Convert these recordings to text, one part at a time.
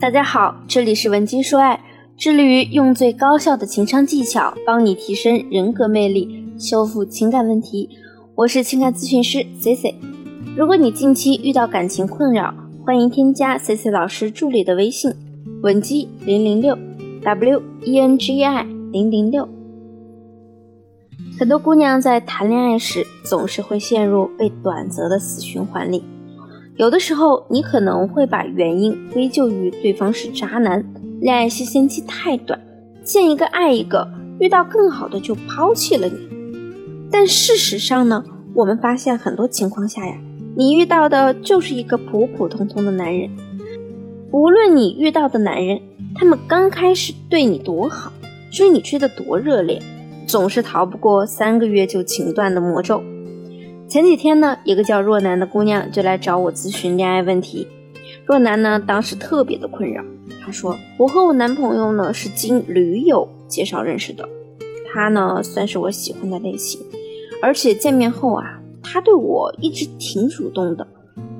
大家好，这里是文姬说爱，致力于用最高效的情商技巧帮你提升人格魅力，修复情感问题。我是情感咨询师 C C。如果你近期遇到感情困扰，欢迎添加 C C 老师助理的微信文姬零零六 W E N G I 零零六。很多姑娘在谈恋爱时总是会陷入被短择的死循环里。有的时候，你可能会把原因归咎于对方是渣男，恋爱新鲜期太短，见一个爱一个，遇到更好的就抛弃了你。但事实上呢，我们发现很多情况下呀，你遇到的就是一个普普通通的男人。无论你遇到的男人，他们刚开始对你多好，追你追得多热烈，总是逃不过三个月就情断的魔咒。前几天呢，一个叫若楠的姑娘就来找我咨询恋爱问题。若楠呢，当时特别的困扰。她说：“我和我男朋友呢是经驴友介绍认识的，他呢算是我喜欢的类型，而且见面后啊，他对我一直挺主动的。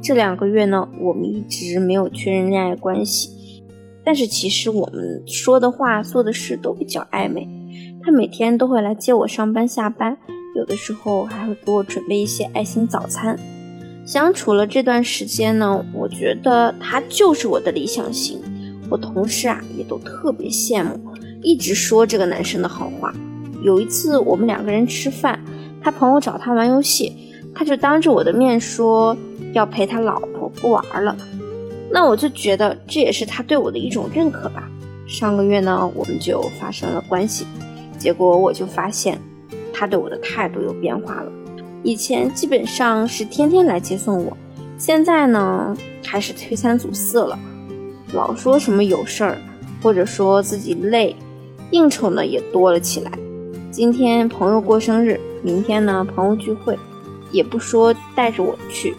这两个月呢，我们一直没有确认恋爱关系，但是其实我们说的话、做的事都比较暧昧。他每天都会来接我上班下班。”有的时候还会给我准备一些爱心早餐。相处了这段时间呢，我觉得他就是我的理想型。我同事啊也都特别羡慕，一直说这个男生的好话。有一次我们两个人吃饭，他朋友找他玩游戏，他就当着我的面说要陪他老婆不玩了。那我就觉得这也是他对我的一种认可吧。上个月呢，我们就发生了关系，结果我就发现。他对我的态度有变化了，以前基本上是天天来接送我，现在呢开始推三阻四了，老说什么有事儿，或者说自己累，应酬呢也多了起来。今天朋友过生日，明天呢朋友聚会，也不说带着我去，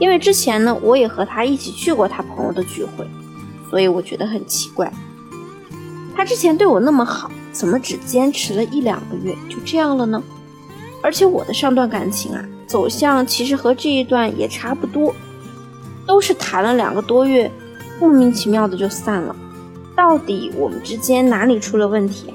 因为之前呢我也和他一起去过他朋友的聚会，所以我觉得很奇怪，他之前对我那么好。怎么只坚持了一两个月就这样了呢？而且我的上段感情啊，走向其实和这一段也差不多，都是谈了两个多月，莫名其妙的就散了。到底我们之间哪里出了问题？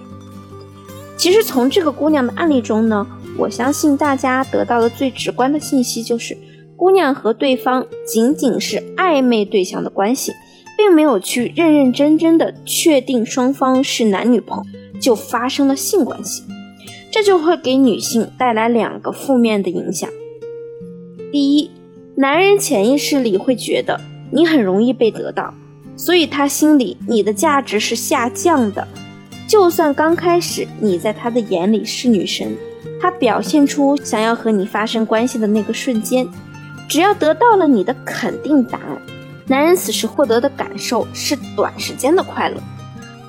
其实从这个姑娘的案例中呢，我相信大家得到的最直观的信息就是，姑娘和对方仅仅是暧昧对象的关系，并没有去认认真真的确定双方是男女朋友。就发生了性关系，这就会给女性带来两个负面的影响。第一，男人潜意识里会觉得你很容易被得到，所以他心里你的价值是下降的。就算刚开始你在他的眼里是女神，他表现出想要和你发生关系的那个瞬间，只要得到了你的肯定答案，男人此时获得的感受是短时间的快乐。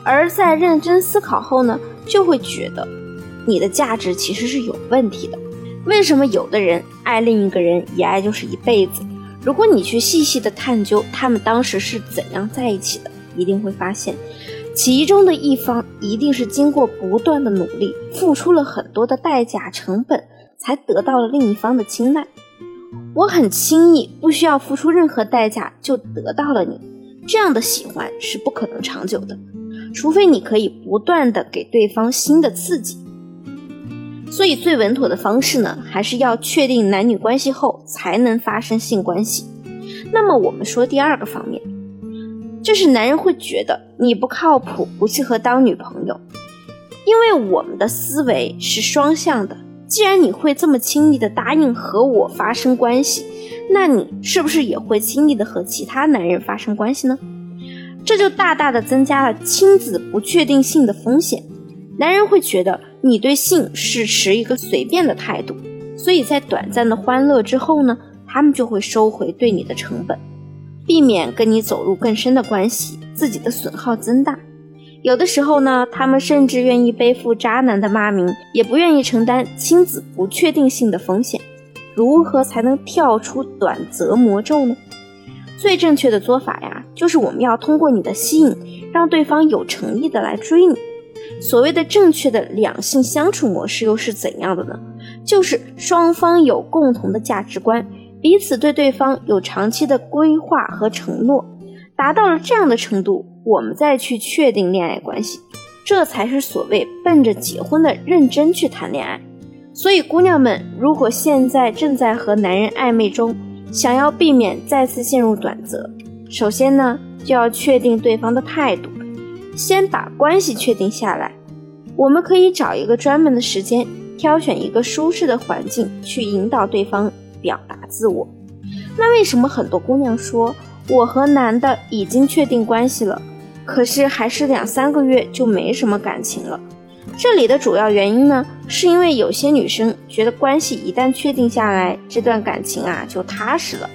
而在认真思考后呢，就会觉得你的价值其实是有问题的。为什么有的人爱另一个人一爱就是一辈子？如果你去细细的探究他们当时是怎样在一起的，一定会发现，其中的一方一定是经过不断的努力，付出了很多的代价成本，才得到了另一方的青睐。我很轻易不需要付出任何代价就得到了你，这样的喜欢是不可能长久的。除非你可以不断的给对方新的刺激，所以最稳妥的方式呢，还是要确定男女关系后才能发生性关系。那么我们说第二个方面，就是男人会觉得你不靠谱，不适合当女朋友，因为我们的思维是双向的。既然你会这么轻易的答应和我发生关系，那你是不是也会轻易的和其他男人发生关系呢？这就大大的增加了亲子不确定性的风险。男人会觉得你对性是持一个随便的态度，所以在短暂的欢乐之后呢，他们就会收回对你的成本，避免跟你走入更深的关系，自己的损耗增大。有的时候呢，他们甚至愿意背负渣男的骂名，也不愿意承担亲子不确定性的风险。如何才能跳出短则魔咒呢？最正确的做法呀，就是我们要通过你的吸引，让对方有诚意的来追你。所谓的正确的两性相处模式又是怎样的呢？就是双方有共同的价值观，彼此对对方有长期的规划和承诺，达到了这样的程度，我们再去确定恋爱关系，这才是所谓奔着结婚的认真去谈恋爱。所以，姑娘们，如果现在正在和男人暧昧中，想要避免再次陷入短则，首先呢，就要确定对方的态度，先把关系确定下来。我们可以找一个专门的时间，挑选一个舒适的环境，去引导对方表达自我。那为什么很多姑娘说，我和男的已经确定关系了，可是还是两三个月就没什么感情了？这里的主要原因呢，是因为有些女生觉得关系一旦确定下来，这段感情啊就踏实了。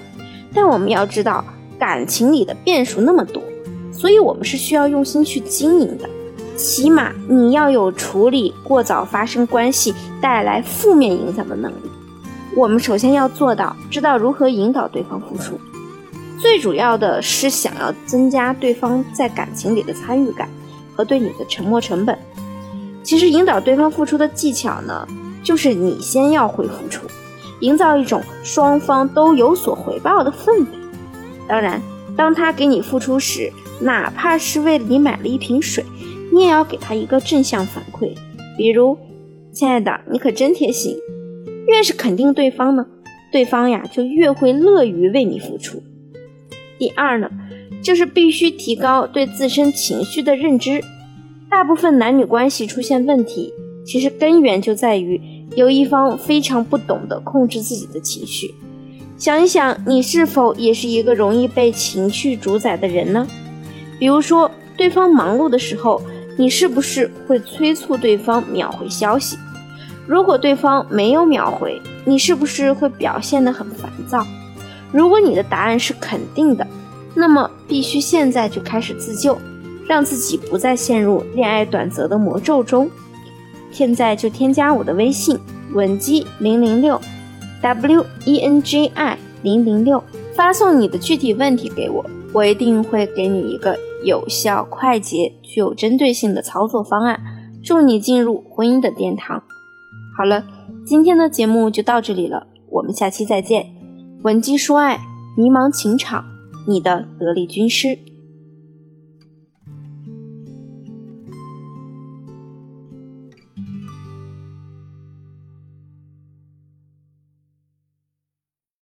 但我们要知道，感情里的变数那么多，所以我们是需要用心去经营的。起码你要有处理过早发生关系带来负面影响的能力。我们首先要做到知道如何引导对方付出，最主要的是想要增加对方在感情里的参与感和对你的沉没成本。其实引导对方付出的技巧呢，就是你先要会付出，营造一种双方都有所回报的氛围。当然，当他给你付出时，哪怕是为了你买了一瓶水，你也要给他一个正向反馈，比如“亲爱的，你可真贴心”。越是肯定对方呢，对方呀就越会乐于为你付出。第二呢，就是必须提高对自身情绪的认知。大部分男女关系出现问题，其实根源就在于有一方非常不懂得控制自己的情绪。想一想，你是否也是一个容易被情绪主宰的人呢？比如说，对方忙碌的时候，你是不是会催促对方秒回消息？如果对方没有秒回，你是不是会表现得很烦躁？如果你的答案是肯定的，那么必须现在就开始自救。让自己不再陷入恋爱短则的魔咒中，现在就添加我的微信文姬零零六，W E N J I 零零六，发送你的具体问题给我，我一定会给你一个有效、快捷、具有针对性的操作方案，助你进入婚姻的殿堂。好了，今天的节目就到这里了，我们下期再见。文姬说爱，迷茫情场，你的得力军师。